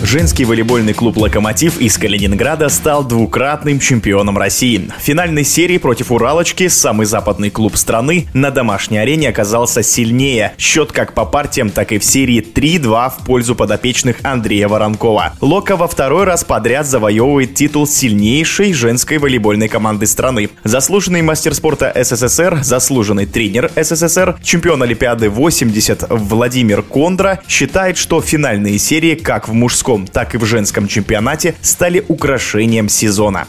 Женский волейбольный клуб «Локомотив» из Калининграда стал двукратным чемпионом России. В финальной серии против «Уралочки» самый западный клуб страны на домашней арене оказался сильнее. Счет как по партиям, так и в серии 3-2 в пользу подопечных Андрея Воронкова. «Лока» во второй раз подряд завоевывает титул сильнейшей женской волейбольной команды страны. Заслуженный мастер спорта СССР, заслуженный тренер СССР, чемпион Олимпиады 80 Владимир Кондра считает, что финальные серии как в мужском мужском, так и в женском чемпионате стали украшением сезона.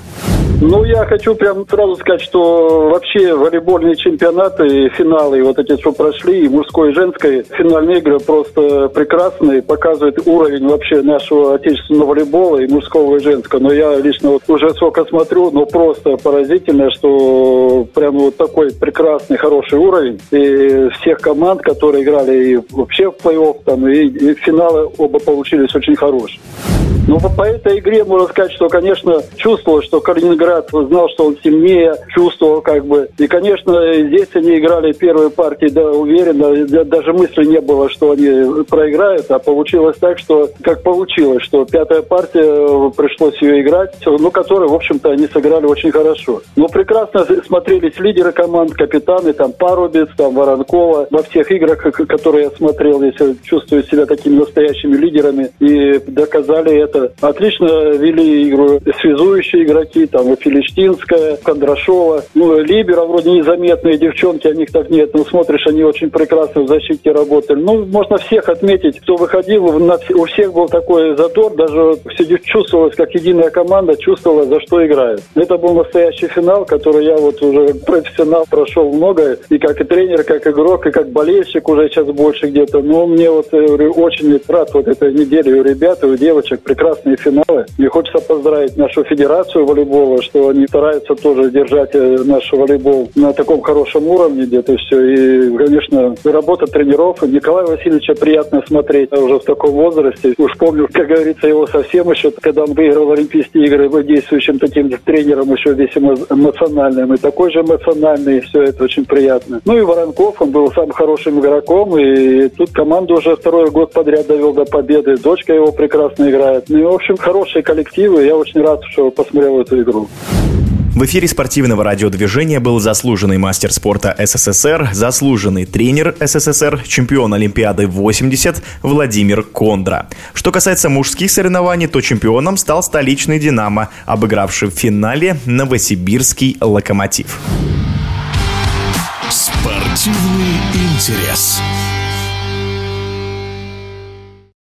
Ну, я хочу прям сразу сказать, что вообще волейбольные чемпионаты, финалы, вот эти, что прошли, и мужской, и женской, финальные игры просто прекрасные, показывают уровень вообще нашего отечественного волейбола, и мужского, и женского. Но я лично вот уже сколько смотрю, но просто поразительно, что прям вот такой прекрасный, хороший уровень. И всех команд, которые играли и вообще в плей-офф, там, и, и финалы оба получились очень хорошие. Ну, по этой игре можно сказать, что, конечно, чувствовал, что Калининград знал, что он сильнее, чувствовал как бы. И, конечно, здесь они играли первые партии, да, уверенно. Даже мысли не было, что они проиграют, а получилось так, что как получилось, что пятая партия, э, пришлось ее играть, ну, которую, в общем-то, они сыграли очень хорошо. Но прекрасно смотрелись лидеры команд, капитаны, там, Парубец, там, Воронкова. Во всех играх, которые я смотрел, если чувствую себя такими настоящими лидерами и доказали это Отлично вели игру связующие игроки, там и Филиштинская, Кондрашова. Ну, Либера вроде незаметные девчонки, о них так нет. Но смотришь, они очень прекрасно в защите работали. Ну, можно всех отметить, кто выходил, у всех был такой задор, даже все чувствовалось, как единая команда чувствовала, за что играет. Это был настоящий финал, который я вот уже профессионал прошел много, и как и тренер, как игрок, и как болельщик уже сейчас больше где-то. Но мне вот говорю, очень рад вот этой неделе у ребят, и у девочек прекрасно прекрасные финалы. И хочется поздравить нашу федерацию волейбола, что они стараются тоже держать э, наш волейбол на таком хорошем уровне где-то все. И, конечно, работа тренеров. Николая Васильевича приятно смотреть уже в таком возрасте. Уж помню, как говорится, его совсем еще, когда он выиграл Олимпийские игры, был действующим таким тренером еще весь эмоциональным. И такой же эмоциональный, все это очень приятно. Ну и Воронков, он был самым хорошим игроком, и тут команду уже второй год подряд довел до победы. Дочка его прекрасно играет. Ну и, в общем, хорошие коллективы. Я очень рад, что посмотрел эту игру. В эфире спортивного радиодвижения был заслуженный мастер спорта СССР, заслуженный тренер СССР, чемпион Олимпиады 80 Владимир Кондра. Что касается мужских соревнований, то чемпионом стал столичный «Динамо», обыгравший в финале новосибирский «Локомотив». Спортивный интерес.